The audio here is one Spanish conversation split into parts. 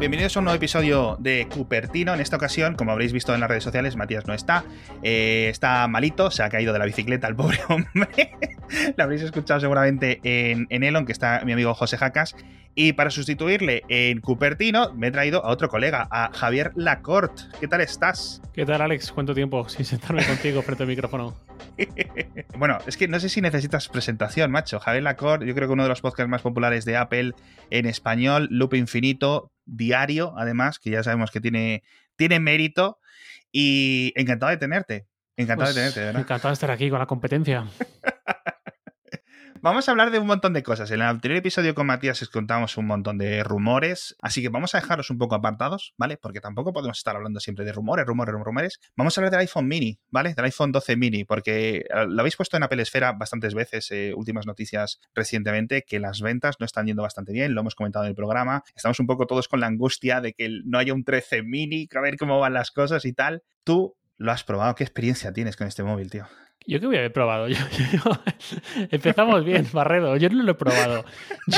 bienvenidos a un nuevo episodio de Cupertino. En esta ocasión, como habréis visto en las redes sociales, Matías no está. Eh, está malito, se ha caído de la bicicleta el pobre hombre. Lo habréis escuchado seguramente en, en Elon, que está mi amigo José Jacas. Y para sustituirle en Cupertino, me he traído a otro colega, a Javier Lacorte. ¿Qué tal estás? ¿Qué tal, Alex? ¿Cuánto tiempo sin sentarme contigo frente al micrófono? bueno, es que no sé si necesitas presentación, macho. Javier Lacorte, yo creo que uno de los podcasts más populares de Apple en español, Loop Infinito, diario, además, que ya sabemos que tiene, tiene mérito. Y encantado de tenerte. Encantado de Pues, tenerte, ¿verdad? Encantado de estar aquí con la competencia. Vamos a hablar de un montón de cosas. En el anterior episodio con Matías os contamos un montón de rumores, así que vamos a dejarlos un poco apartados, ¿vale? Porque tampoco podemos estar hablando siempre de rumores, rumores, rumores. Vamos a hablar del iPhone mini, ¿vale? Del iPhone 12 mini, porque eh, lo habéis puesto en Apple Esfera bastantes veces, eh, últimas noticias recientemente, que las ventas no están yendo bastante bien, lo hemos comentado en el programa. Estamos un poco todos con la angustia de que no haya un 13 mini, a ver cómo van las cosas y tal. Tú lo has probado, ¿qué experiencia tienes con este móvil, tío? Yo que voy a haber probado. Yo- yo- Empezamos bien, Barredo. Yo no lo he probado.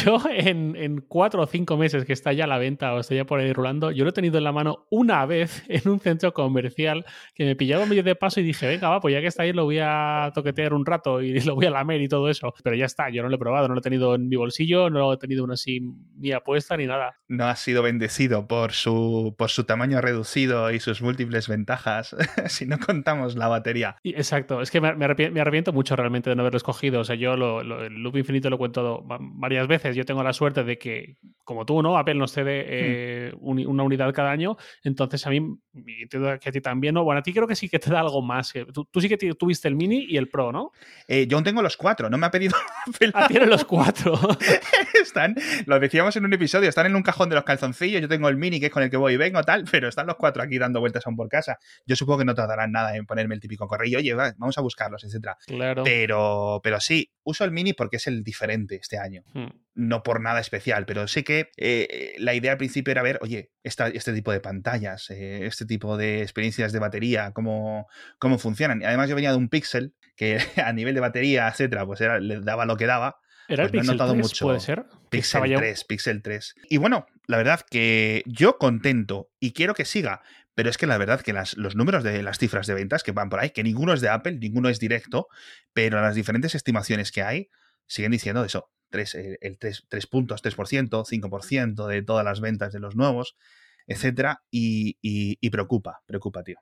Yo en, en cuatro o cinco meses que está ya a la venta o está ya por ahí rulando, yo lo he tenido en la mano una vez en un centro comercial que me pillaba medio de paso y dije, venga, va, pues ya que está ahí lo voy a toquetear un rato y lo voy a lamer y todo eso. Pero ya está, yo no lo he probado, no lo he tenido en mi bolsillo, no lo he tenido una así ni apuesta ni nada. no ha sido bendecido por su, por su tamaño reducido y sus múltiples ventajas, si no contamos la batería. Y- Exacto, es que me, me arrepien- me arrepiento mucho realmente de no haberlo escogido. O sea, yo lo, lo- el loop infinito lo cuento va- varias veces. Yo tengo la suerte de que, como tú, ¿no? Apple nos cede eh, uni- una unidad cada año. Entonces, a mí, entiendo que a ti también, ¿no? Bueno, a ti creo que sí que te da algo más. que- Tú, tú sí que tuviste el mini y el pro, ¿no? Eh, yo aún tengo los cuatro, no me ha pedido Apple Ah, tienes los cuatro. están, lo decíamos en un episodio, están en un cajón de los calzoncillos, yo tengo el mini que es con el que voy y vengo tal, pero están los cuatro aquí dando vueltas aún por casa. Yo supongo que no tardarán nada en ponerme el típico correo, oye, va, vamos a buscarlos, etcétera. claro. Pero, pero sí, uso el mini porque es el diferente este año. Hmm. No por nada especial, pero sé que eh, la idea al principio era ver, oye, esta- este tipo de pantallas, eh, este tipo de experiencias de batería, cómo, cómo funcionan. Y además yo venía de un Pixel que a nivel de batería, etcétera, pues era, le daba lo que daba. ¿Era el pues no he Pixel notado 3, mucho. puede ser? Pixel ya- 3, Pixel 3. Y bueno, la verdad que yo contento y quiero que siga, pero es que la verdad que los números de las cifras de ventas que van por ahí, que ninguno es de Apple, ninguno es directo, pero las diferentes estimaciones que hay siguen diciendo eso. 3, el 3, 3 puntos, 3%, 5% de todas las ventas de los nuevos, etcétera, y, y- preocupa, preocupa, tío.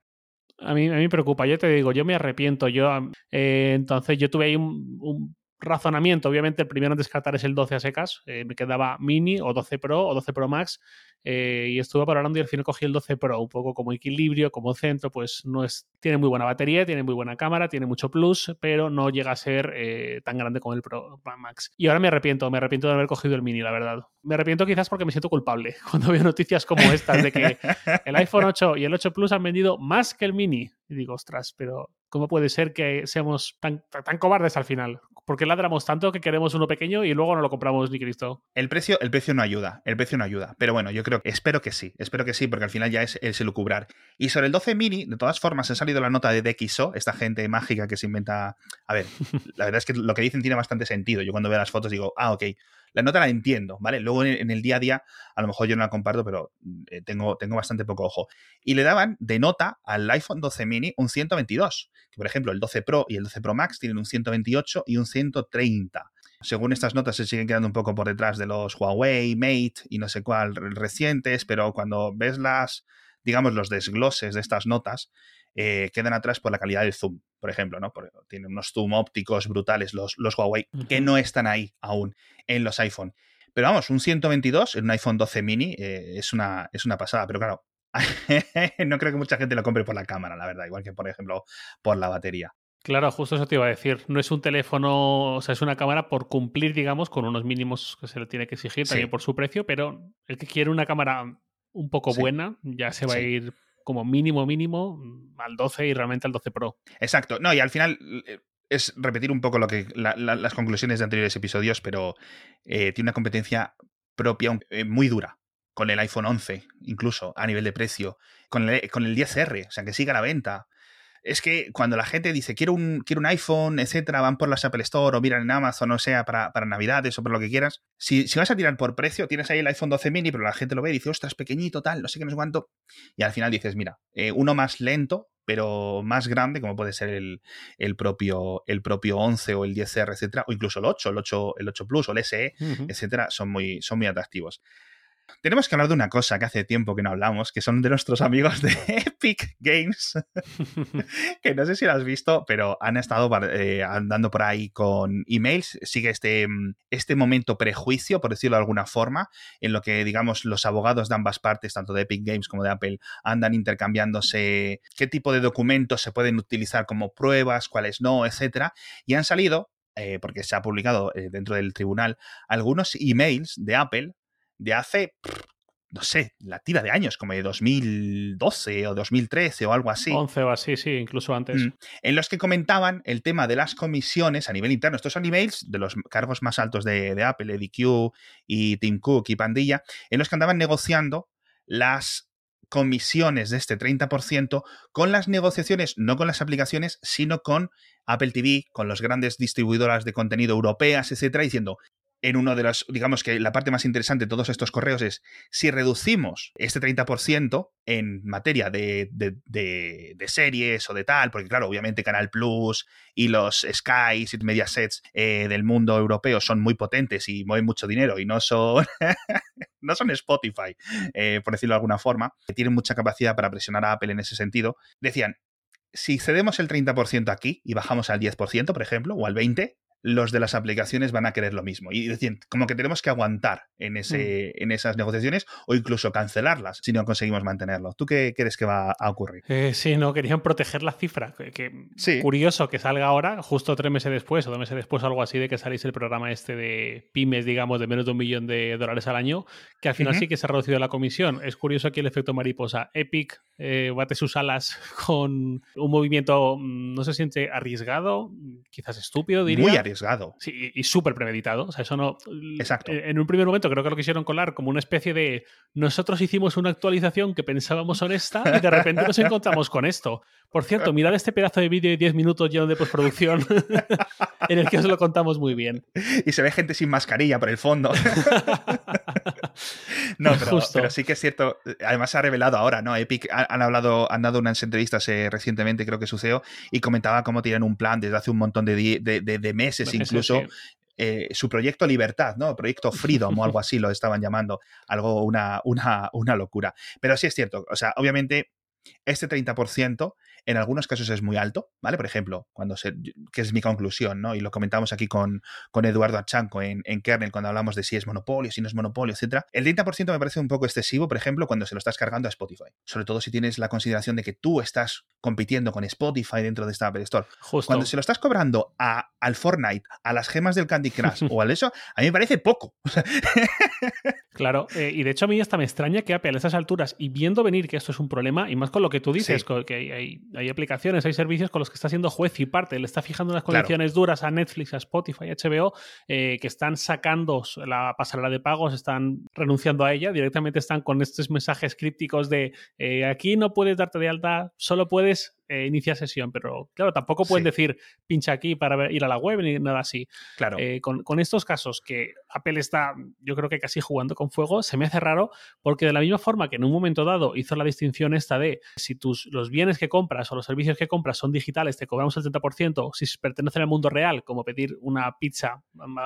A mí, a mí me preocupa, yo te digo, yo me arrepiento. Yo, eh, entonces, yo tuve ahí un razonamiento. Obviamente, el primero en descartar es el 12 a secas. eh, me quedaba Mini o 12 Pro o 12 Pro Max. eh, y estuve valorando y al final cogí el 12 Pro, un poco como equilibrio, como centro. Pues no es. Tiene muy buena batería, tiene muy buena cámara, tiene mucho plus, pero no llega a ser eh, tan grande como el Pro Max. Y ahora me arrepiento, me arrepiento de haber cogido el Mini, la verdad. Me arrepiento quizás porque me siento culpable cuando veo noticias como estas de que el iPhone 8 y el 8 Plus han vendido más que el mini. Y digo, ostras, pero ¿cómo puede ser que seamos tan, tan- cobardes al final? ¿Por qué ladramos tanto que queremos uno pequeño y luego no lo compramos ni Cristo? El precio, el precio no ayuda, el precio no ayuda. Pero bueno, yo creo espero que sí, espero que sí, porque al final ya es el lucubrar. Y sobre el 12 mini, de todas formas, ha salido la nota de DxO, esta gente mágica que se inventa. A ver, la verdad es que lo que dicen tiene bastante sentido. Yo cuando veo las fotos digo, ah, ok, la nota la entiendo, ¿vale? Luego en, el día a día, a lo mejor yo no la comparto, pero eh, tengo, tengo bastante poco ojo. Y le daban de nota al iPhone 12 mini un 122, que por ejemplo el 12 Pro y el 12 Pro Max tienen un 128 y un 130. Según estas notas se siguen quedando un poco por detrás de los Huawei, Mate y no sé cuál recientes, pero cuando ves las, digamos, los desgloses de estas notas, eh, quedan atrás por la calidad del zoom, por ejemplo, ¿no? Porque tienen unos zoom ópticos brutales los, los Huawei, que no están ahí aún en los iPhone. Pero vamos, un 122 en un iPhone 12 mini eh, es, una, es una pasada, pero claro, no creo que mucha gente lo compre por la cámara, la verdad, igual que por ejemplo por la batería. Claro, justo eso te iba a decir. No es un teléfono, o sea, es una cámara por cumplir, digamos, con unos mínimos que se le tiene que exigir Sí. también por su precio, pero el que quiere una cámara un poco Sí. buena ya se va a ir como mínimo, mínimo mm, al 12 y realmente al 12 Pro. Exacto. No, y al final eh, es repetir un poco lo que la- la- las conclusiones de anteriores episodios, pero eh, tiene una competencia propia eh, muy dura con el iPhone 11, incluso a nivel de precio, con el, con el 10R, o sea, que siga la venta. Es que cuando la gente dice quiero un, quiero un iPhone, etcétera, van por las Apple Store o miran en Amazon, o sea, para, para Navidades o por lo que quieras, si, si, vas a tirar por precio, tienes ahí el iPhone 12 mini, pero la gente lo ve y dice, ostras, pequeñito, tal, no sé qué, no sé cuánto. Y al final dices, mira, eh, uno más lento, pero más grande, como puede ser el, el, propio, el propio 11 o el 10R, etcétera, o incluso el 8, el 8, el 8 Plus o el SE, uh -huh. etcétera, son muy, son muy atractivos. Tenemos que hablar de una cosa que hace tiempo que no hablamos, que son de nuestros amigos de Epic Games, que no sé si lo has visto, pero han estado eh, andando por ahí con emails. Sigue este, este momento prejuicio, por decirlo de alguna forma, en lo que, digamos, los abogados de ambas partes, tanto de Epic Games como de Apple, andan intercambiándose qué tipo de documentos se pueden utilizar como pruebas, cuáles no, etcétera. Y han salido, eh, porque se ha publicado eh, dentro del tribunal, algunos emails de Apple de hace, no sé, la tira de años, como de 2012 o 2013 o algo así. 11 o así, sí, incluso antes. Mm, en los que comentaban el tema de las comisiones a nivel interno. Estos son emails de los cargos más altos de, de Apple, Eddie Q y Tim Cook y Pandilla, en los que andaban negociando las comisiones de este 30% con las negociaciones, no con las aplicaciones, sino con Apple TV, con las grandes distribuidoras de contenido europeas, etcétera, diciendo, en uno de los, digamos que la parte más interesante de todos estos correos es si reducimos este 30% en materia de, de, de, series o de tal, porque claro, obviamente Canal Plus y los Skies y Mediasets eh, del mundo europeo son muy potentes y mueven mucho dinero y no son, no son Spotify, eh, por decirlo de alguna forma, que tienen mucha capacidad para presionar a Apple en ese sentido, decían, si cedemos el 30% aquí y bajamos al 10%, por ejemplo, o al 20%, los de las aplicaciones van a querer lo mismo. Y decir, como que tenemos que aguantar en, ese, mm. en esas negociaciones o incluso cancelarlas si no conseguimos mantenerlo. ¿Tú qué crees que va a ocurrir? Eh, sí, no, querían proteger la cifra. Que, que sí. Curioso que salga ahora, justo tres meses después o dos meses después, algo así, de que salís el programa este de pymes, digamos, de menos de un millón de dólares al año, que al final uh -huh. sí que se ha reducido la comisión. Es curioso aquí el efecto mariposa. Epic eh, bate sus alas con un movimiento, mm, no se siente arriesgado, quizás estúpido, diría. Muy arriesgado. Sí, y, y súper premeditado. O sea, eso no. Exacto. En un primer momento creo que lo quisieron colar como una especie de. Nosotros hicimos una actualización que pensábamos honesta y de repente nos encontramos con esto. Por cierto, mirad este pedazo de vídeo de 10 minutos lleno de postproducción en el que os lo contamos muy bien. Y se ve gente sin mascarilla por el fondo. no, pero, pero, sí que es cierto. Además, se ha revelado ahora, ¿no? Epic han hablado, han dado unas entrevistas eh, recientemente, creo que su CEO, y comentaba cómo tienen un plan desde hace un montón de, de, de, de meses, incluso. Sí. Eh, su proyecto Libertad, ¿no? Proyecto Freedom o algo así lo estaban llamando, algo, una, una, una locura. Pero sí es cierto, o sea, obviamente este 30% en algunos casos es muy alto, ¿vale? Por ejemplo, cuando se, que es mi conclusión, ¿no? Y lo comentamos aquí con, con Eduardo Achanco en, en, Kernel cuando hablamos de si es monopolio, si no es monopolio, etcétera. El 30% me parece un poco excesivo, por ejemplo, cuando se lo estás cargando a Spotify. Sobre todo si tienes la consideración de que tú estás compitiendo con Spotify dentro de esta Apple Store. Justo. Cuando se lo estás cobrando a, al Fortnite, a las gemas del Candy Crush o al eso, a mí me parece poco. claro, eh, y de hecho a mí hasta me extraña que Apple a estas alturas, y viendo venir que esto es un problema, y más con lo que tú dices, sí. que hay, hay, hay, aplicaciones, hay servicios con los que está siendo juez y parte, le está fijando unas condiciones claro. duras a Netflix, a Spotify, a HBO, eh, que están sacando la pasarela de pagos, están renunciando a ella, directamente están con estos mensajes crípticos de eh, aquí no puedes darte de alta, solo puedes eh, inicia sesión, pero claro, tampoco pueden sí. decir pincha aquí para ir a la web ni nada así. Claro. Eh, con, con, estos casos que Apple está, yo creo que casi jugando con fuego, se me hace raro porque de la misma forma que en un momento dado hizo la distinción esta de si tus, los bienes que compras o los servicios que compras son digitales, te cobramos el 30%, si pertenecen al mundo real, como pedir una pizza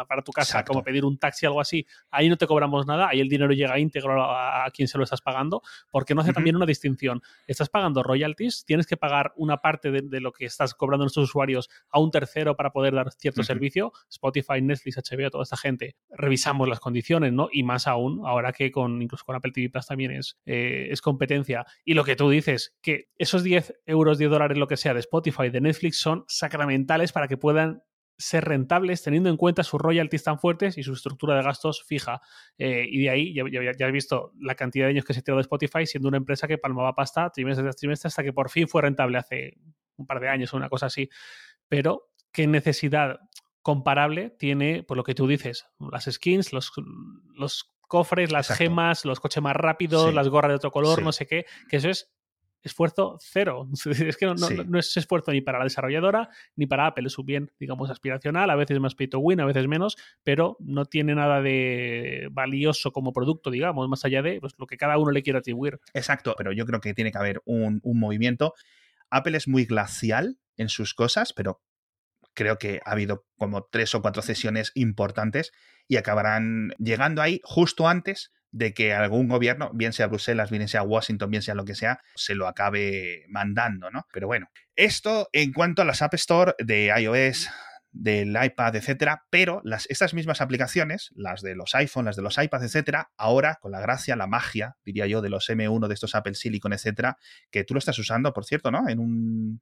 para tu casa, Exacto. como pedir un taxi, algo así, ahí no te cobramos nada, ahí el dinero llega íntegro a, a quien se lo estás pagando, porque no hace uh -huh. también una distinción. Estás pagando royalties, tienes que pagar una parte de, de, lo que estás cobrando a nuestros usuarios a un tercero para poder dar cierto uh -huh. servicio, Spotify, Netflix, HBO, toda esta gente, revisamos las condiciones, ¿no? Y más aún, ahora que con incluso con Apple TV Plus también es, eh, es competencia. Y lo que tú dices, que esos 10 euros, 10 dólares, lo que sea, de Spotify, de Netflix, son sacramentales para que puedan ser rentables teniendo en cuenta sus royalties tan fuertes y su estructura de gastos fija. Eh, y de ahí ya, ya, ya, has visto la cantidad de años que se tiró de Spotify siendo una empresa que palmaba pasta trimestre tras trimestre hasta que por fin fue rentable hace un par de años o una cosa así. Pero, ¿qué necesidad comparable tiene, por lo que tú dices, las skins, los, los cofres, las Exacto. gemas, los coches más rápidos, sí. las gorras de otro color, sí. no sé qué, que eso es esfuerzo cero. Es que no, es esfuerzo ni para la desarrolladora ni para Apple. Es un bien, digamos, aspiracional, a veces más pay to win, a veces menos, pero no tiene nada de valioso como producto, digamos, más allá de pues, lo que cada uno le quiera atribuir. Exacto, pero yo creo que tiene que haber un, un movimiento. Apple es muy glacial en sus cosas, pero creo que ha habido como tres o cuatro sesiones importantes y acabarán llegando ahí justo antes de que algún gobierno, bien sea Bruselas, bien sea Washington, bien sea lo que sea, se lo acabe mandando, ¿no? Pero bueno, esto en cuanto a las App Store de iOS, del iPad, etcétera, pero las, estas mismas aplicaciones, las de los iPhone, las de los iPads, etcétera, ahora con la gracia, la magia, diría yo, de los M1, de estos Apple Silicon, etcétera, que tú lo estás usando, por cierto, ¿no? En un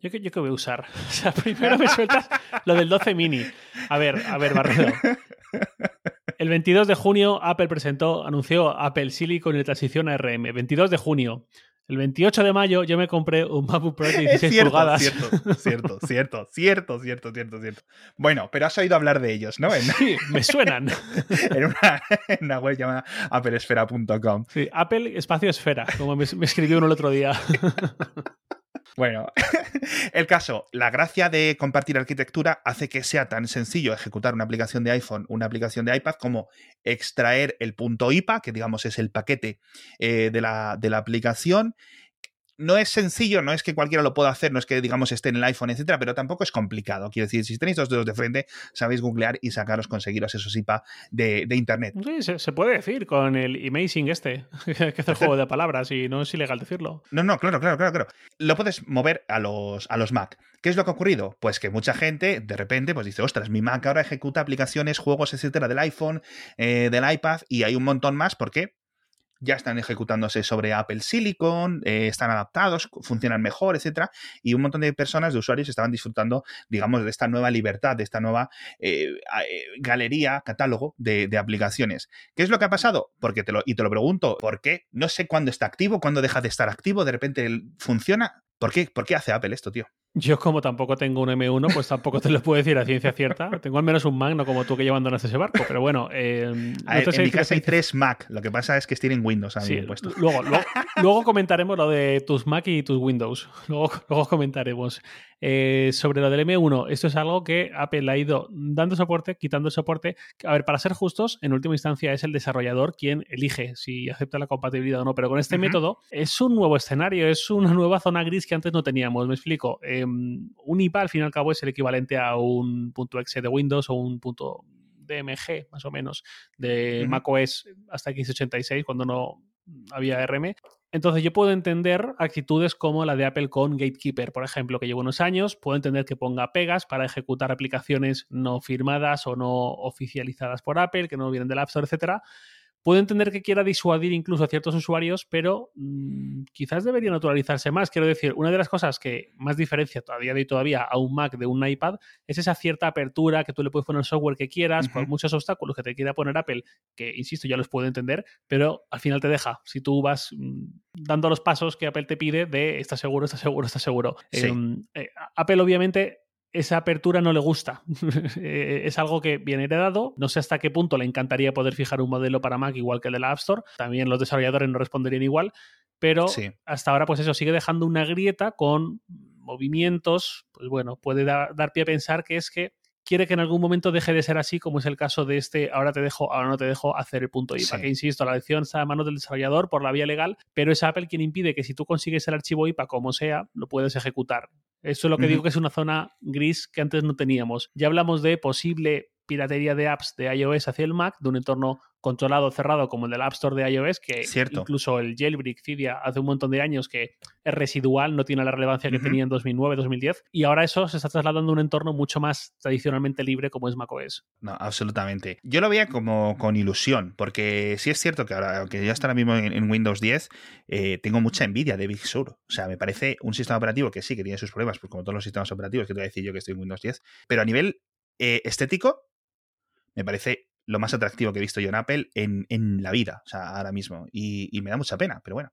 yo que, yo que voy a usar. O sea, primero me sueltas lo del 12 mini. A ver, a ver, Barredo. El 22 de junio Apple presentó, anunció Apple Silicon y transición a RM. 22 de junio. El 28 de mayo yo me compré un MacBook Pro de 16 cierto, pulgadas. Cierto, cierto, cierto, cierto, cierto, cierto, cierto. Bueno, pero has oído hablar de ellos, ¿no? Sí, me suenan. en, una, en, una, web llamada applesfera.com. Sí, Apple Espacio Esfera, como me, me escribió uno el otro día. Bueno, el caso, la gracia de compartir arquitectura hace que sea tan sencillo ejecutar una aplicación de iPhone, una aplicación de iPad, como extraer el punto IPA, que digamos es el paquete eh, de, la, de la aplicación, no es sencillo, no es que cualquiera lo pueda hacer, no es que, digamos, esté en el iPhone, etcétera, pero tampoco es complicado. Quiero decir, si tenéis dos dedos de frente, sabéis googlear y sacaros, conseguiros esos IPA de, de Internet. Sí, se, puede decir con el Amazing este, que es el juego de palabras y no es ilegal decirlo. No, no, claro, claro, claro, claro. Lo puedes mover a los, a los Mac. ¿Qué es lo que ha ocurrido? Pues que mucha gente, de repente, pues dice, ostras, mi Mac ahora ejecuta aplicaciones, juegos, etcétera, del iPhone, eh, del iPad, y hay un montón más. ¿Por qué? Ya están ejecutándose sobre Apple Silicon, eh, están adaptados, funcionan mejor, etcétera, y un montón de personas, de usuarios, estaban disfrutando, digamos, de esta nueva libertad, de esta nueva eh, eh, galería, catálogo de, de, aplicaciones. ¿Qué es lo que ha pasado? Porque te lo, y te lo pregunto, ¿por qué? No sé cuándo está activo, cuándo deja de estar activo, de repente funciona. ¿Por qué, ¿Por qué hace Apple esto, tío? Yo, como tampoco tengo un M1, pues tampoco te lo puedo decir a ciencia cierta. Tengo al menos un Mac, no como tú que llevándonos ese barco, pero bueno. Eh, en mi casa hay tres Mac, lo que pasa es que tienen Windows a sí, puesto. Luego, luego, luego, comentaremos lo de tus Mac y tus Windows. Luego, luego comentaremos. Eh, sobre lo del M1, esto es algo que Apple ha ido dando soporte, quitando soporte. A ver, para ser justos, en última instancia es el desarrollador quien elige si acepta la compatibilidad o no, pero con este uh -huh. método es un nuevo escenario, es una nueva zona gris que antes no teníamos. Me explico. Eh, un IPA, al fin y al cabo, es el equivalente a un punto .exe de Windows o un punto DMG, más o menos, de uh -huh. macOS hasta x86, cuando no había RM. Entonces yo puedo entender actitudes como la de Apple con Gatekeeper, por ejemplo, que llevo unos años, puedo entender que ponga pegas para ejecutar aplicaciones no firmadas o no oficializadas por Apple, que no vienen del App Store, etcétera. Puedo entender que quiera disuadir incluso a ciertos usuarios, pero mmm, quizás debería naturalizarse más. Quiero decir, una de las cosas que más diferencia todavía de todavía a un Mac de un iPad es esa cierta apertura que tú le puedes poner el software que quieras, uh -huh. por muchos obstáculos que te quiera poner Apple, que insisto, ya los puedo entender, pero al final te deja. Si tú vas mmm, dando los pasos que Apple te pide de está seguro, está seguro, está seguro. Sí. Eh, eh, Apple obviamente esa apertura no le gusta. Eh, es algo que viene heredado. No sé hasta qué punto le encantaría poder fijar un modelo para Mac igual que el de la App Store. También los desarrolladores no responderían igual. Pero sí. hasta ahora, pues eso, sigue dejando una grieta con movimientos. Pues bueno, puede dar, dar pie a pensar que es que quiere que en algún momento deje de ser así, como es el caso de este ahora te dejo, ahora no te dejo hacer el punto IPA. Sí. Que insisto, la elección está a manos del desarrollador por la vía legal, pero es Apple quien impide que si tú consigues el archivo IPA como sea, lo puedes ejecutar. Eso es lo que uh -huh. digo que es una zona gris que antes no teníamos. Ya hablamos de posible piratería de apps de iOS hacia el Mac, de un entorno controlado, cerrado, como el del App Store de iOS, que Cierto. incluso el jailbreak Cydia hace un montón de años que es residual, no tiene la relevancia que uh -huh. tenía en 2009, 2010, y ahora eso se está trasladando a un entorno mucho más tradicionalmente libre como es macOS. No, absolutamente. Yo lo veía como con ilusión, porque sí es cierto que ahora, aunque ya está ahora mismo en, en Windows 10, eh, tengo mucha envidia de Big Sur. O sea, me parece un sistema operativo que sí, que tiene sus problemas, pues como todos los sistemas operativos, que te voy a decir yo que estoy en Windows 10, pero a nivel eh, estético, me parece lo más atractivo que he visto yo en Apple en, en la vida, o sea, ahora mismo. Y, y, me da mucha pena, pero bueno.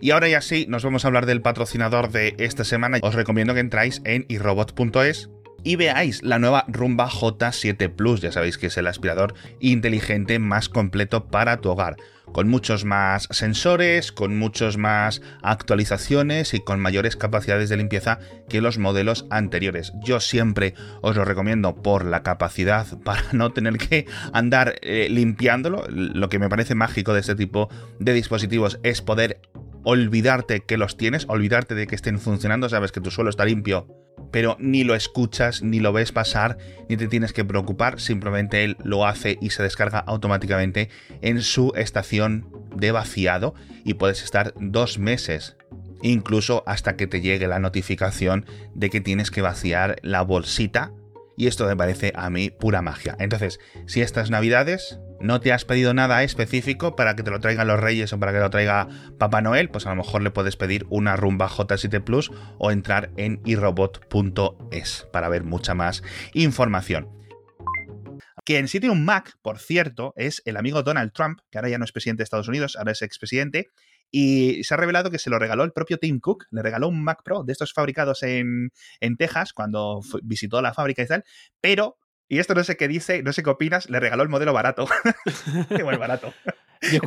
Y ahora ya sí, nos vamos a hablar del patrocinador de esta semana. Os recomiendo que entráis en irobot.es y veáis la nueva Rumba J7 Plus, ya sabéis que es el aspirador inteligente más completo para tu hogar, con muchos más sensores, con muchos más actualizaciones y con mayores capacidades de limpieza que los modelos anteriores. Yo siempre os lo recomiendo por la capacidad para no tener que andar eh, limpiándolo. Lo que me parece mágico de este tipo de dispositivos es poder olvidarte que los tienes, olvidarte de que estén funcionando, sabes que tu suelo está limpio, pero ni lo escuchas, ni lo ves pasar, ni te tienes que preocupar, simplemente él lo hace y se descarga automáticamente en su estación de vaciado y puedes estar dos meses incluso hasta que te llegue la notificación de que tienes que vaciar la bolsita y esto me parece a mí pura magia. Entonces, si estas navidades no te has pedido nada específico para que te lo traigan los Reyes o para que lo traiga Papá Noel, pues a lo mejor le puedes pedir una rumba J7 Plus o entrar en irobot.es para ver mucha más información. Quien sí tiene un Mac, por cierto, es el amigo Donald Trump, que ahora ya no es presidente de Estados Unidos, ahora es expresidente, y se ha revelado que se lo regaló el propio Tim Cook, le regaló un Mac Pro de estos fabricados en, en Texas cuando visitó la fábrica y tal, pero y esto no sé qué dice, no sé qué opinas, le regaló el modelo barato. qué buen barato. Yo,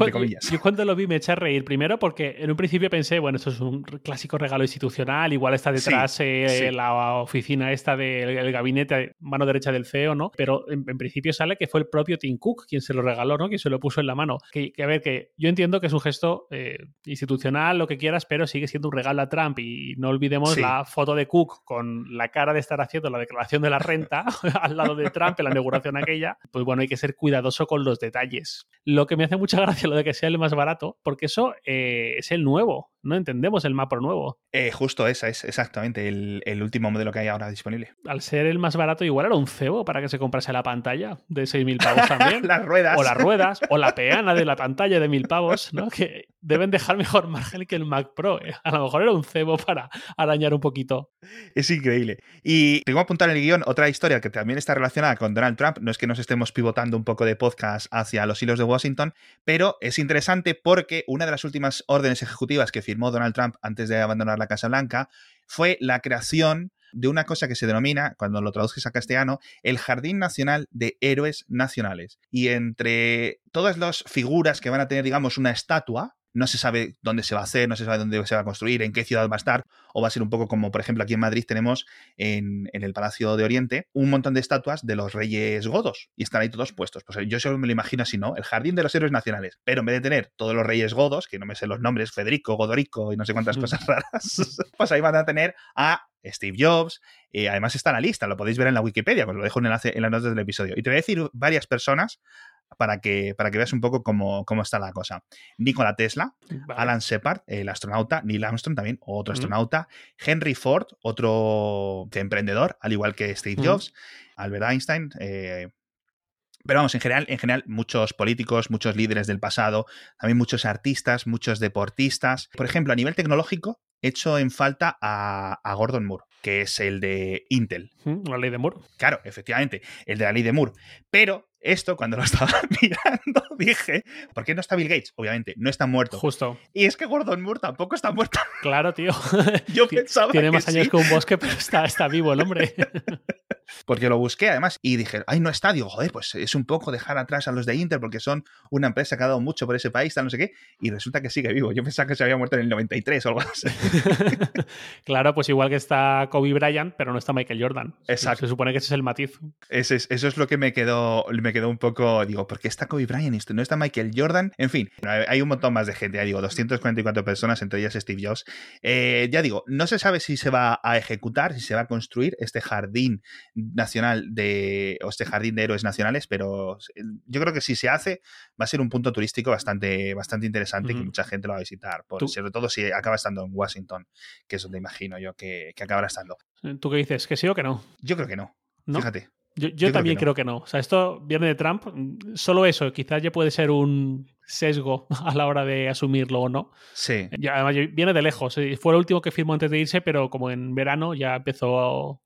cuando, lo vi me eché a reír. Primero porque en un principio pensé, bueno, esto es un clásico regalo institucional, igual está detrás eh, la oficina esta del gabinete, mano derecha del CEO, ¿no? Pero en, principio sale que fue el propio Tim Cook quien se lo regaló, ¿no? Quien se lo puso en la mano. Que, a ver, que yo entiendo que es un gesto eh, institucional, lo que quieras, pero sigue siendo un regalo a Trump. Y no olvidemos la foto de Cook con la cara de estar haciendo la declaración de la renta al lado de Trump en la inauguración aquella. Pues bueno, hay que ser cuidadoso con los detalles. Lo que me hace mucha gracia lo de que sea el más barato, porque eso eh, es el nuevo. No entendemos el mapa nuevo. Eh, justo esa es exactamente el, último modelo que hay ahora disponible. Al ser el más barato, igual era un cebo para que se comprase la pantalla de 6.000 pavos también. las ruedas. O las ruedas, o la peana de la pantalla de 1.000 pavos, ¿no? Que deben dejar mejor margen que el Mac Pro. ¿eh? A lo mejor era un cebo para arañar un poquito. Es increíble. Y tengo que apuntar en el guion otra historia que también está relacionada con Donald Trump. No es que nos estemos pivotando un poco de podcast hacia los hilos de Washington, pero es interesante porque una de las últimas órdenes ejecutivas que firmó Donald Trump antes de abandonar la Casa Blanca fue la creación de una cosa que se denomina, cuando lo traduzques a castellano, el Jardín Nacional de Héroes Nacionales. Y entre todas las figuras que van a tener, digamos, una estatua, no se sabe dónde se va a hacer, no se sabe dónde se va a construir, en qué ciudad va a estar, o va a ser un poco como, por ejemplo, aquí en Madrid tenemos en, el Palacio de Oriente un montón de estatuas de los reyes godos y están ahí todos puestos. Pues yo solo me lo imagino así, ¿no? El Jardín de los Héroes Nacionales. Pero en vez de tener todos los reyes godos, que no me sé los nombres, Federico, Godorico y no sé cuántas cosas raras, pues ahí van a tener a Steve Jobs. y además está en la lista, lo podéis ver en la Wikipedia, os lo dejo en, enlace, en las notas del episodio. Y te voy a decir varias personas para que, para que veas un poco cómo, cómo está la cosa. Nikola Tesla, Alan Shepard, el astronauta, Neil Armstrong también, otro astronauta, Henry Ford, otro emprendedor, al igual que Steve Jobs, Albert Einstein, eh, pero vamos, en general, en general, muchos políticos, muchos líderes del pasado, también muchos artistas, muchos deportistas. Por ejemplo, a nivel tecnológico, he hecho en falta a, a Gordon Moore que es el de Intel. La ley de Moore. Claro, efectivamente, el de la ley de Moore. Pero esto, cuando lo estaba mirando, dije, ¿por qué no está Bill Gates? Obviamente, no está muerto. Justo. Y es que Gordon Moore tampoco está muerto. Claro, tío. Yo pensaba Tiene más años que un bosque, pero está, está vivo el hombre. Porque lo busqué además y dije, ay, no está. Digo, joder, pues es un poco dejar atrás a los de Intel porque son una empresa que ha dado mucho por ese país, tal, no sé qué. Y resulta que sigue vivo. Yo pensaba que se había muerto en el 93 o algo así. claro, pues igual que está Kobe Bryant, pero no está Michael Jordan. Exacto. Se supone que ese es el matiz. eso es lo que me quedó, me quedó un poco, digo, ¿por qué está Kobe Bryant no está Michael Jordan? En fin, hay un montón más de gente, ya digo, 244 personas, entre ellas Steve Jobs. Eh, ya digo, no se sabe si se va a ejecutar, si se va a construir este jardín nacional de, o este jardín de héroes nacionales, pero yo creo que si se hace, va a ser un punto turístico bastante, bastante interesante y que mucha gente lo va a visitar, sobre todo si acaba estando en Washington, que es donde imagino yo que, que acabará estando. ¿Tú qué dices? ¿Que sí o que no? Yo creo que no. Fíjate. Yo, también creo, que no. O sea, esto viene de Trump. Solo eso, quizás ya puede ser un sesgo a la hora de asumirlo o no. Sí. además, viene de lejos. Fue el último que firmó antes de irse, pero como en verano ya empezó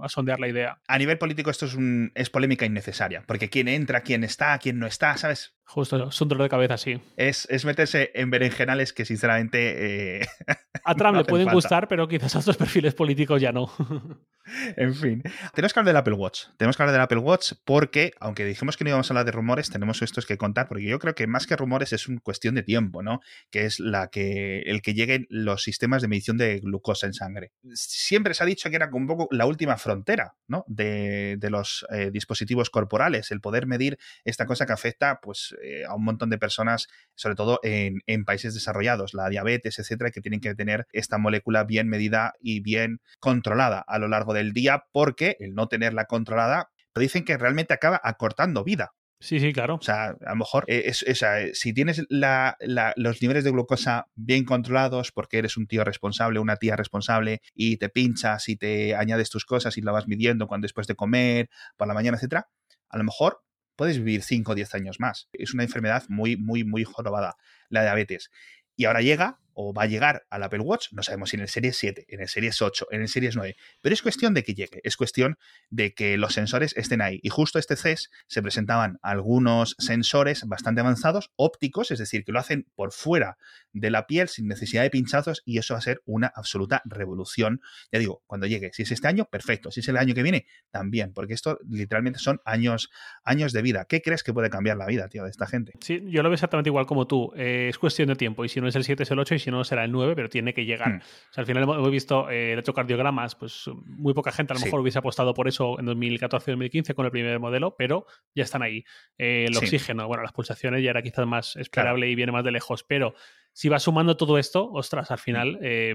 a sondear la idea. A nivel político esto es, un, es polémica innecesaria, porque quién entra, quién está, quién no está, ¿sabes? Justo, es un dolor de cabeza, sí. Es, es meterse en berenjenales que sinceramente... Eh, a Trump le pueden gustar, pero quizás a otros perfiles políticos ya no. en fin. Tenemos que hablar del Apple Watch. Tenemos que hablar del Apple Watch porque, aunque dijimos que no íbamos a hablar de rumores, tenemos estos que contar, porque yo creo que más que rumores es una cuestión de tiempo, ¿no? Que es la que, el que lleguen los sistemas de medición de glucosa en sangre. Siempre se ha dicho que era un poco la última frontera, ¿no? De, los eh, dispositivos corporales, el poder medir esta cosa que afecta, pues, eh, a un montón de personas, sobre todo en, países desarrollados, la diabetes, etcétera, que tienen que tener esta molécula bien medida y bien controlada a lo largo del día, porque el no tenerla controlada dicen que realmente acaba acortando vida. Sí, sí, claro. O sea, a lo mejor eh, es, si tienes los niveles de glucosa bien controlados porque eres un tío responsable, una tía responsable y te pinchas y te añades tus cosas y la vas midiendo cuando después de comer, por la mañana, etcétera, a lo mejor puedes vivir 5 o 10 años más. Es una enfermedad muy, muy, muy jorobada, la diabetes. Y ahora llega o va a llegar al Apple Watch, no sabemos si en el Series 7, en el Series 8, en el Series 9, pero es cuestión de que llegue, es cuestión de que los sensores estén ahí. Y justo este CES se presentaban algunos sensores bastante avanzados, ópticos, es decir, que lo hacen por fuera de la piel sin necesidad de pinchazos y eso va a ser una absoluta revolución. Ya digo, cuando llegue, si es este año, perfecto, si es el año que viene, también, porque esto literalmente son años, años de vida. ¿Qué crees que puede cambiar la vida, tío, de esta gente? Sí, yo lo veo exactamente igual como tú. Eh, es cuestión de tiempo y si no es el 7 es el 8 y si no será el 9, pero tiene que llegar. Hmm. al final hemos visto eh, electrocardiogramas, pues muy poca gente a lo mejor hubiese apostado por eso en 2014-2015 con el primer modelo, pero ya están ahí. Eh, el oxígeno, bueno, las pulsaciones ya era quizás más esperable y viene más de lejos, pero si vas sumando todo esto, ostras, al hmm. final, eh,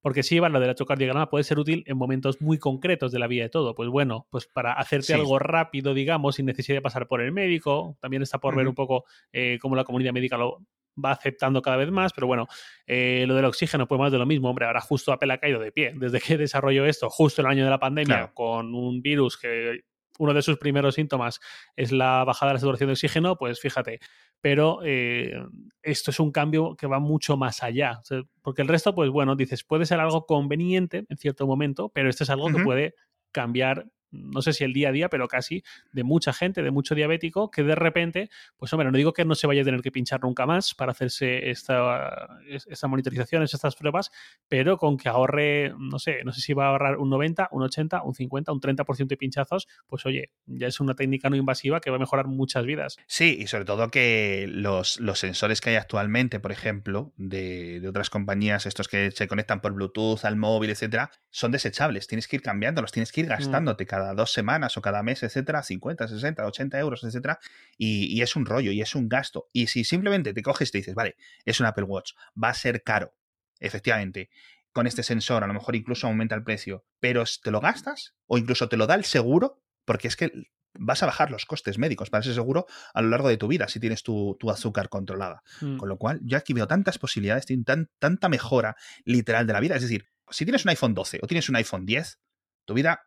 porque si lo del electrocardiograma puede ser útil en momentos muy concretos de la vida de todo. Pues bueno, pues para hacerte algo rápido, digamos, sin necesidad de pasar por el médico, también está por ver un poco cómo la comunidad médica lo, va aceptando cada vez más, pero bueno, eh, lo del oxígeno, pues más de lo mismo, hombre, ahora justo Apple ha caído de pie, desde que desarrolló esto, justo el año de la pandemia, con un virus que uno de sus primeros síntomas es la bajada de la saturación de oxígeno, pues fíjate, pero eh, esto es un cambio que va mucho más allá, porque el resto, pues bueno, dices, puede ser algo conveniente en cierto momento, pero esto es algo que puede cambiar no sé si el día a día, pero casi de mucha gente, de mucho diabético, que de repente, pues hombre, no digo que no se vaya a tener que pinchar nunca más para hacerse esta, esta monitorización, estas pruebas, pero con que ahorre, no sé, no sé si va a ahorrar un 90, un 80, un 50, un 30% de pinchazos, pues oye, ya es una técnica no invasiva que va a mejorar muchas vidas. Sí, y sobre todo que los, los sensores que hay actualmente, por ejemplo, de, de otras compañías, estos que se conectan por Bluetooth al móvil, etcétera, son desechables. Tienes que ir cambiándolos, tienes que ir mm. gastándote cada dos semanas o cada mes, etcétera, 50, 60, 80 euros, etcétera, y, es un rollo y es un gasto. Y si simplemente te coges y te dices, vale, es un Apple Watch, va a ser caro, efectivamente, con este sensor a lo mejor incluso aumenta el precio, pero te lo gastas o incluso te lo da el seguro, porque es que vas a bajar los costes médicos para ese seguro a lo largo de tu vida si tienes tu, azúcar controlada. Mm. Con lo cual, yo aquí veo tantas posibilidades, tan, tanta mejora literal de la vida. Es decir, si tienes un iPhone 12 o tienes un iPhone 10, tu vida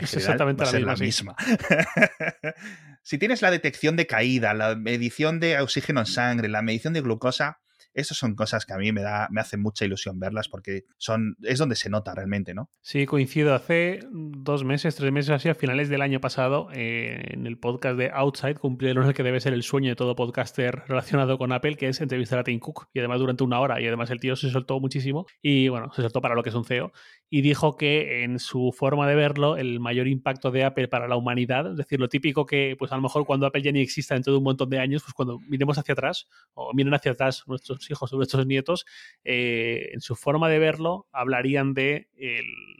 es exactamente la misma. si tienes la detección de caída, la medición de oxígeno en sangre, la medición de glucosa, esas son cosas que a mí me, da, me hace mucha ilusión verlas porque son, es donde se nota realmente, ¿no? Sí, coincido. Hace dos meses, tres meses así, a finales del año pasado, eh, en el podcast de Outside, cumplieron el que debe ser el sueño de todo podcaster relacionado con Apple, que es entrevistar a Tim Cook. Y además durante una hora. Y además el tío se soltó muchísimo. Y bueno, se soltó para lo que es un CEO. Y dijo que en su forma de verlo, el mayor impacto de Apple para la humanidad, es decir, lo típico que, pues a lo mejor cuando Apple ya ni exista dentro de un montón de años, pues cuando miremos hacia atrás, o miren hacia atrás nuestros hijos o nuestros nietos, eh, en su forma de verlo, hablarían de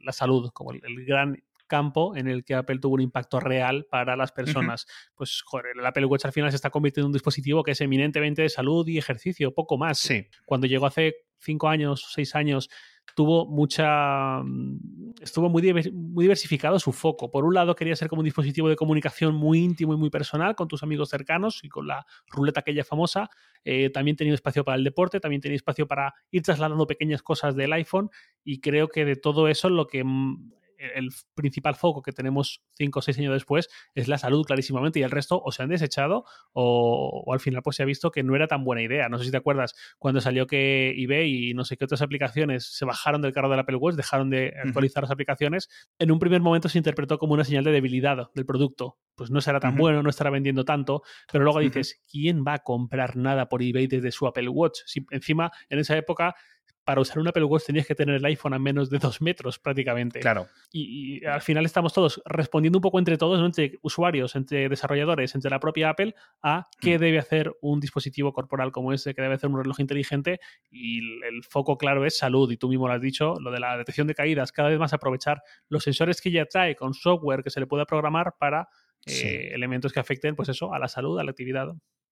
la salud como el, gran campo en el que Apple tuvo un impacto real para las personas. Pues, joder, el Apple Watch al final se está convirtiendo en un dispositivo que es eminentemente de salud y ejercicio, poco más. Sí. Cuando llegó hace cinco años, seis años, tuvo mucha. Mm, estuvo muy, muy diversificado su foco. Por un lado, quería ser como un dispositivo de comunicación muy íntimo y muy personal con tus amigos cercanos y con la ruleta aquella famosa. Eh, también tenía espacio para el deporte, también tenía espacio para ir trasladando pequeñas cosas del iPhone. Y creo que de todo eso, lo que el principal foco que tenemos cinco o seis años después es la salud clarísimamente y el resto o se han desechado o, al final pues se ha visto que no era tan buena idea. No sé si te acuerdas cuando salió que eBay y no sé qué otras aplicaciones se bajaron del carro del Apple Watch, dejaron de actualizar las aplicaciones. En un primer momento se interpretó como una señal de debilidad del producto. Pues no será tan bueno, no estará vendiendo tanto, pero luego dices, ¿quién va a comprar nada por eBay desde su Apple Watch? Si encima en esa época para usar un Apple Watch tenías que tener el iPhone a menos de dos metros prácticamente. Claro. Y, al final estamos todos respondiendo un poco entre todos, entre usuarios, entre desarrolladores, entre la propia Apple, a qué mm. debe hacer un dispositivo corporal como ese, qué debe hacer un reloj inteligente. Y el, foco claro es salud. Y tú mismo lo has dicho, lo de la detección de caídas, cada vez más aprovechar los sensores que ya trae con software que se le pueda programar para eh, elementos que afecten, pues eso, a la salud, a la actividad.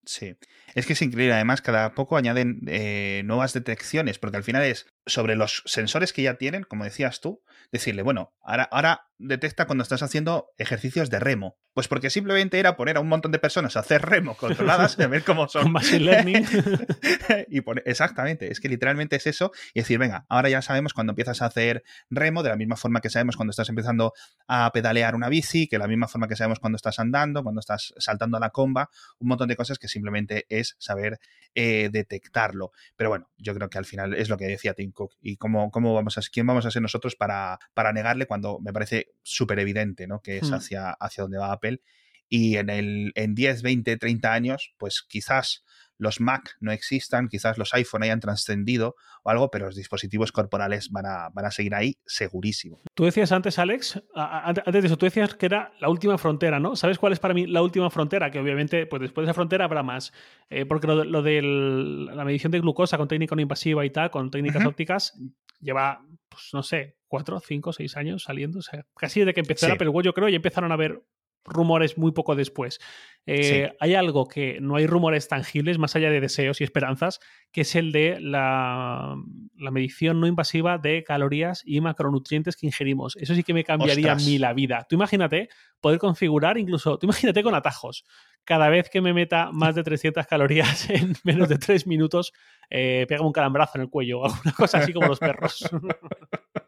Sí, es que es increíble. Además, cada poco añaden eh, nuevas detecciones, porque al final es sobre los sensores que ya tienen, como decías tú, decirle, bueno, ahora, ahora detecta cuando estás haciendo ejercicios de remo. Pues porque simplemente era poner a un montón de personas a hacer remo controladas, a ver cómo son. Machine learning. y exactamente, es que literalmente es eso. Y decir, venga, ahora ya sabemos cuando empiezas a hacer remo, de la misma forma que sabemos cuando estás empezando a pedalear una bici, que de la misma forma que sabemos cuando estás andando, cuando estás saltando a la comba, un montón de cosas que simplemente es saber eh, detectarlo. Pero bueno, yo creo que al final es lo que decía Tim Cook. Y cómo, cómo vamos a, quién vamos a ser nosotros para, para negarle cuando me parece súper evidente, ¿no? Que es hmm. hacia, hacia donde va Apple. Y en, el, en 10, 20, 30 años, pues quizás los Mac no existan, quizás los iPhone hayan trascendido o algo, pero los dispositivos corporales van a, van a seguir ahí segurísimo. Tú decías antes, Alex, antes de eso, tú decías que era la última frontera, ¿no? ¿Sabes cuál es para mí la última frontera? Que obviamente, pues después de esa frontera habrá más. Eh, porque lo, de la medición de glucosa con técnica no invasiva y tal, con técnicas ópticas, lleva, pues no sé, cuatro, cinco, seis años saliendo. O sea, casi desde que empezó el Apple Watch, yo creo, y empezaron a ver rumores muy poco después. Eh, hay algo que no hay rumores tangibles, más allá de deseos y esperanzas, que es el de la, medición no invasiva de calorías y macronutrientes que ingerimos. Eso sí que me cambiaría a mí la vida. Tú imagínate poder configurar incluso, tú imagínate con atajos. Cada vez que me meta más de 300 calorías en menos de 3 minutos, eh, pega un calambrazo en el cuello, alguna cosa así como los perros.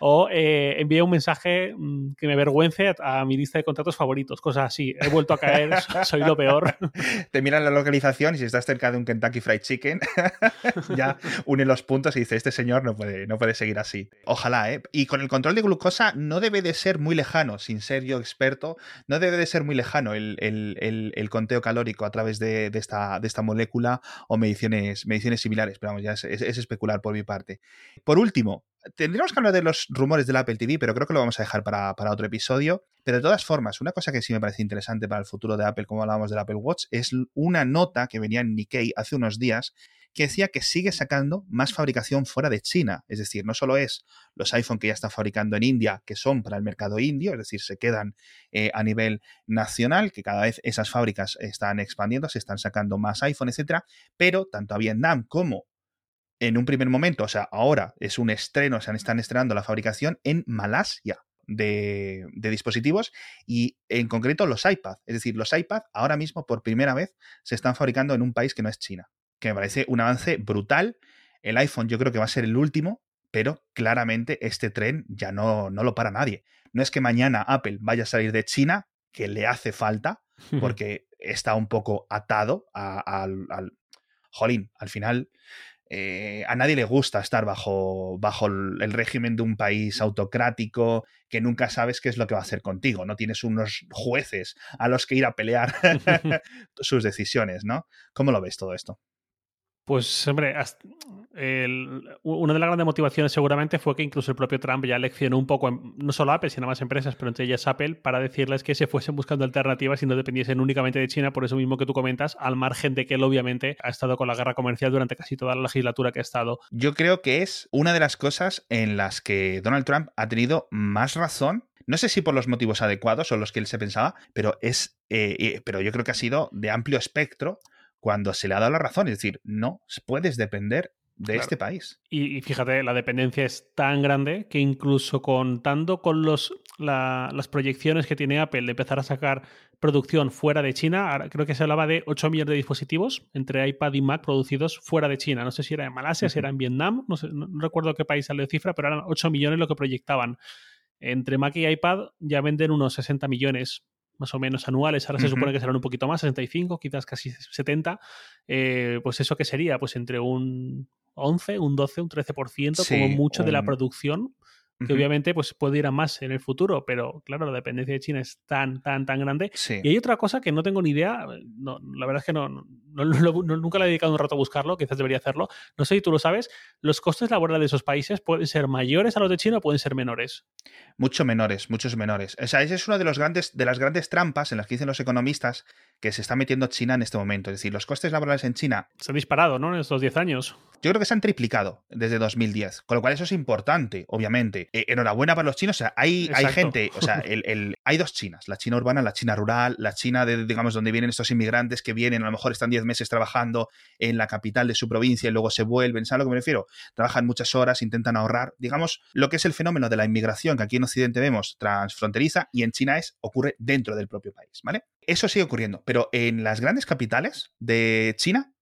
o eh, un mensaje mm, que me avergüence a, mi lista de contactos favoritos, cosas así. He vuelto a caer, soy lo peor. Te miran la localización y si estás cerca de un Kentucky Fried Chicken, ya une los puntos y dice, este señor no puede, no puede seguir así. Ojalá, ¿eh? Y con el control de glucosa no debe de ser muy lejano, sin ser yo experto, no debe de ser muy lejano el, conteo calórico a través de, esta, de esta molécula o mediciones, mediciones similares, pero vamos, ya es, es especular por mi parte. Por último, tendríamos que hablar de los rumores del Apple TV, pero creo que lo vamos a dejar para, otro episodio. Pero de todas formas, una cosa que sí me parece interesante para el futuro de Apple, como hablábamos del Apple Watch, es una nota que venía en Nikkei hace unos días que decía que sigue sacando más fabricación fuera de China. Es decir, no solo es los iPhone que ya está fabricando en India, que son para el mercado indio, es decir, se quedan eh, a nivel nacional, que cada vez esas fábricas están expandiendo, se están sacando más iPhone, etcétera, pero tanto a Vietnam como en un primer momento, o sea, ahora es un estreno, se están estrenando la fabricación en Malasia de, dispositivos y en concreto los iPad. Es decir, los iPad ahora mismo por primera vez se están fabricando en un país que no es China, que me parece un avance brutal. El iPhone yo creo que va a ser el último, pero claramente este tren ya no, no lo para nadie. No es que mañana Apple vaya a salir de China, que le hace falta, porque está un poco atado al, al... Jolín, al final eh, a nadie le gusta estar bajo, bajo el régimen de un país autocrático que nunca sabes qué es lo que va a hacer contigo. No tienes unos jueces a los que ir a pelear sus decisiones, ¿no? ¿Cómo lo ves todo esto? Pues, hombre, una de las grandes motivaciones seguramente fue que incluso el propio Trump ya leccionó un poco, no solo Apple, sino más empresas, pero entre ellas Apple, para decirles que se fuesen buscando alternativas y no dependiesen únicamente de China, por eso mismo que tú comentas, al margen de que él obviamente ha estado con la guerra comercial durante casi toda la legislatura que ha estado. Yo creo que es una de las cosas en las que Donald Trump ha tenido más razón no sé si por los motivos adecuados o los que él se pensaba, pero es, eh, pero yo creo que ha sido de amplio espectro cuando se le ha dado la razón. Es decir, no puedes depender de este país. Y, fíjate, la dependencia es tan grande que incluso contando con los, las proyecciones que tiene Apple de empezar a sacar producción fuera de China, creo que se hablaba de 8 millones de dispositivos entre iPad y Mac producidos fuera de China. No sé si era en Malasia, si era en Vietnam, no, no, recuerdo qué país salió de cifra, pero eran 8 millones lo que proyectaban. entre Mac y iPad ya venden unos 60 millones más o menos anuales, ahora se supone que serán un poquito más, 65, quizás casi 70, eh, pues eso que sería, pues entre un 11, un 12, un 13% como mucho de la producción que obviamente pues, puede ir a más en el futuro, pero claro, la dependencia de China es tan, tan, tan grande. Y hay otra cosa que no tengo ni idea, no, la verdad es que no, nunca le he dedicado un rato a buscarlo, quizás debería hacerlo. No sé si tú lo sabes, ¿los costes laborales de esos países pueden ser mayores a los de China o pueden ser menores? Mucho menores, muchos menores. O sea, esa es una de, los grandes, de las grandes trampas en las que dicen los economistas que se está metiendo China en este momento. Es decir, los costes laborales en China... Se han disparado, ¿no? En estos 10 años. Yo creo que se han triplicado desde 2010, con lo cual eso es importante, obviamente. Eh, enhorabuena para los chinos, o sea, hay, hay gente, o sea, el, hay dos Chinas, la China urbana, la China rural, la China de, digamos, donde vienen estos inmigrantes que vienen, a lo mejor están 10 meses trabajando en la capital de su provincia y luego se vuelven, ¿sabes a lo que me refiero? Trabajan muchas horas, intentan ahorrar, digamos, lo que es el fenómeno de la inmigración que aquí en Occidente vemos transfronteriza y en China es, ocurre dentro del propio país, ¿vale? Eso sigue ocurriendo, pero en las grandes capitales de China,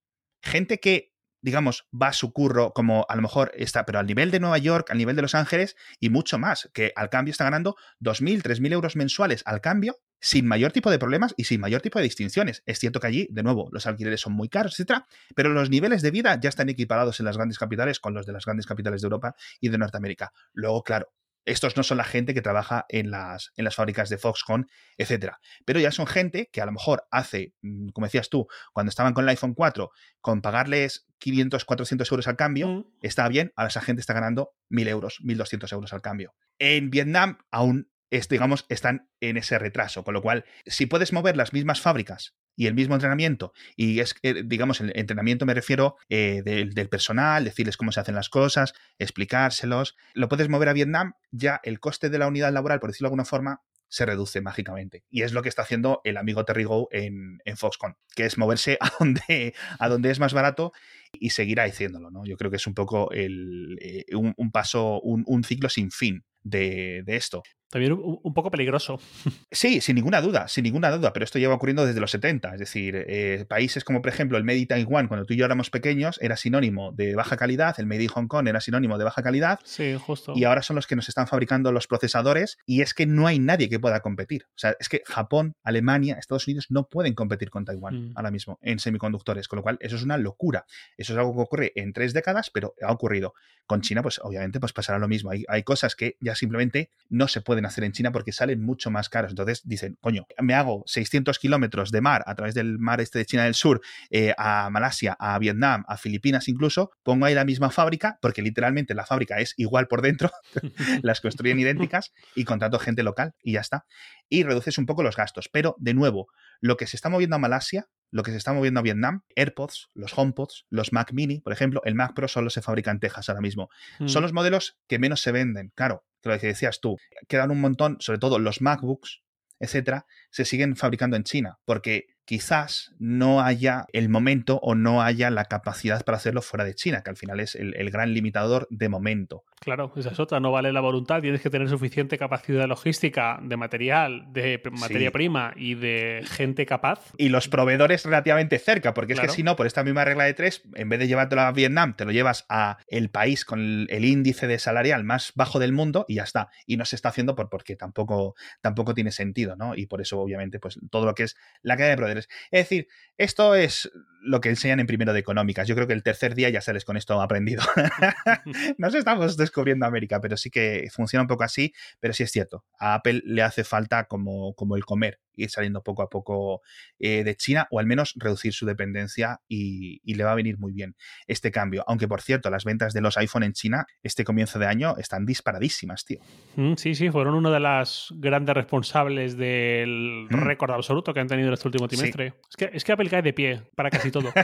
gente que digamos, va a su curro como a lo mejor está, pero al nivel de Nueva York, al nivel de Los Ángeles y mucho más, que al cambio está ganando 2.000, 3.000 euros mensuales al cambio sin mayor tipo de problemas y sin mayor tipo de distinciones. Es cierto que allí, de nuevo, los alquileres son muy caros, etcétera, pero los niveles de vida ya están equiparados en las grandes capitales con los de las grandes capitales de Europa y de Norteamérica. Luego, claro, estos no son la gente que trabaja en las, en las fábricas de Foxconn, etcétera. Pero ya son gente que a lo mejor hace, mm, como decías tú, cuando estaban con el iPhone 4, con pagarles 500, 400 euros al cambio, mm. está bien, ahora esa gente está ganando 1.000 euros, 1.200 euros al cambio. En Vietnam aún digamos, están en ese retraso. Con lo cual, si puedes mover las mismas fábricas y el mismo entrenamiento, y es, digamos, el entrenamiento me refiero eh, del, personal, decirles cómo se hacen las cosas, explicárselos, lo puedes mover a Vietnam, ya el coste de la unidad laboral, por decirlo de alguna forma, se reduce mágicamente. Y es lo que está haciendo el amigo Terry Go en, Foxconn, que es moverse a donde, a donde es más barato y seguirá haciéndolo. ¿no? Yo creo que es un poco el, eh, un, paso, un, un, ciclo sin fin de, de esto. También un, poco peligroso. Sí, sin ninguna duda, sin ninguna duda, pero esto lleva ocurriendo desde los 70. Es decir, eh, países como por ejemplo el Made in Taiwan, cuando tú y yo éramos pequeños, era sinónimo de baja calidad, el Made in Hong Kong era sinónimo de baja calidad. Sí, justo. Y ahora son los que nos están fabricando los procesadores y es que no hay nadie que pueda competir. O sea, es que Japón, Alemania, Estados Unidos no pueden competir con Taiwán mm. ahora mismo en semiconductores, con lo cual eso es una locura. Eso es algo que ocurre en tres décadas, pero ha ocurrido. Con China, pues obviamente pues pasará lo mismo. Hay, hay cosas que ya simplemente no se pueden hacer en China porque salen mucho más caros. Entonces dicen, coño, me hago 600 kilómetros de mar a través del mar este de China del Sur eh, a Malasia, a Vietnam, a Filipinas incluso, pongo ahí la misma fábrica, porque literalmente la fábrica es igual por dentro, las construyen idénticas y contrato gente local y ya está. Y reduces un poco los gastos. Pero, de nuevo, lo que se está moviendo a Malasia lo que se está moviendo a Vietnam, AirPods, los HomePods, los Mac Mini, por ejemplo, el Mac Pro solo se fabrica en Texas ahora mismo. Son mm. los modelos que menos se venden. Claro, lo que decías tú, quedan un montón, sobre todo los MacBooks, etcétera, se siguen fabricando en China, porque quizás no haya el momento o no haya la capacidad para hacerlo fuera de China, que al final es el, gran limitador de momento. Claro, esa es otra, no vale la voluntad, tienes que tener suficiente capacidad logística, de material, de materia prima y de gente capaz. Y los proveedores relativamente cerca, porque es que si no, por esta misma regla de tres, en vez de llevártelo a Vietnam, te lo llevas a el país con el, índice de salarial más bajo del mundo y ya está. Y no se está haciendo por, porque tampoco, tampoco tiene sentido, ¿no? Y por eso, obviamente, pues todo lo que es la cadena de proveedores. Es decir, esto es lo que enseñan en primero de económicas. Yo creo que el tercer día ya sales con esto aprendido. Nos estamos descubriendo América, pero sí que funciona un poco así, pero sí es cierto. A Apple le hace falta como, como el comer ir saliendo poco a poco eh, de China o al menos reducir su dependencia y, le va a venir muy bien este cambio. Aunque por cierto, las ventas de los iPhone en China este comienzo de año están disparadísimas, tío. Mm, sí, sí, fueron uno de las grandes responsables del mm. récord absoluto que han tenido en este último trimestre. Es, que, es que Apple cae de pie para casi todo.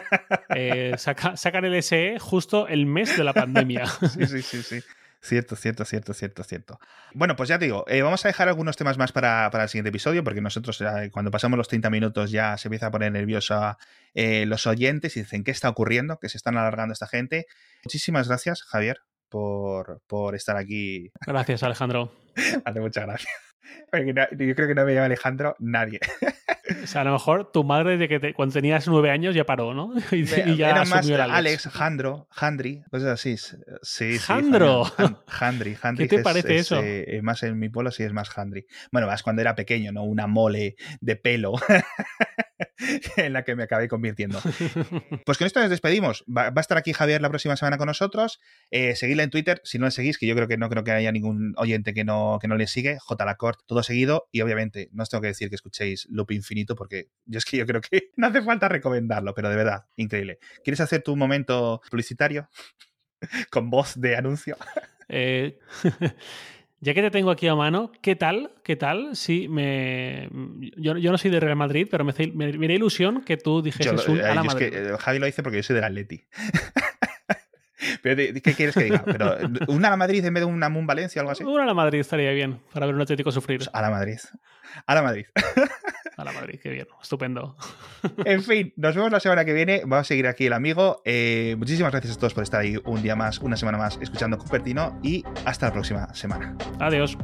Eh, sacan el SE justo el mes de la pandemia. sí, sí, sí, sí. Cierto, cierto, cierto, cierto, cierto. Bueno, pues ya te digo, eh, vamos a dejar algunos temas más para, el siguiente episodio, porque nosotros eh, cuando pasamos los 30 minutos ya se empieza a poner nerviosa eh, los oyentes y dicen qué está ocurriendo, que se están alargando esta gente. Muchísimas gracias, Javier, por, por estar aquí. Gracias, Alejandro. Hace muchas gracias. Yo creo que no me llama Alejandro nadie. O sea, a lo mejor tu madre de que cuando tenías nueve años ya paró, ¿no? Y, ya Era más Alex. Jandro, Jandri, cosas así. Sí, Jandro. Jandri, ¿Qué te parece eso? Eh, más en mi pueblo sí es más Jandri. Bueno, más cuando era pequeño, ¿no? Una mole de pelo. en la que me acabé convirtiendo. Pues con esto nos despedimos. Va, a estar aquí Javier la próxima semana con nosotros. Eh, seguidle en Twitter, si no le seguís, que yo creo que no creo que haya ningún oyente que no, que no le sigue. J. Lacort, todo seguido. Y obviamente, no os tengo que decir que escuchéis Loop Infinito, porque yo es que yo creo que no hace falta recomendarlo, pero de verdad, increíble. ¿Quieres hacer tu momento publicitario? con voz de anuncio. Eh, Ya que te tengo aquí a mano, ¿qué tal? ¿Qué tal? Sí, me. Yo, no soy de Real Madrid, pero me, me, ilusión que tú dijeses un a la Madrid. Es que, eh, Javi lo dice porque yo soy del Atleti. ¿Pero ¿Qué quieres que diga? ¿Pero ¿Una a la Madrid en vez de una Moon Valencia o algo así? Una a la Madrid estaría bien, para ver un Atlético sufrir. Pues a la Madrid. A la Madrid. A la Madrid, qué bien, estupendo. En fin, nos vemos la semana que viene. Va a seguir aquí el amigo. Eh, muchísimas gracias a todos por estar ahí un día más, una semana más, escuchando Cupertino y hasta la próxima semana. Adiós.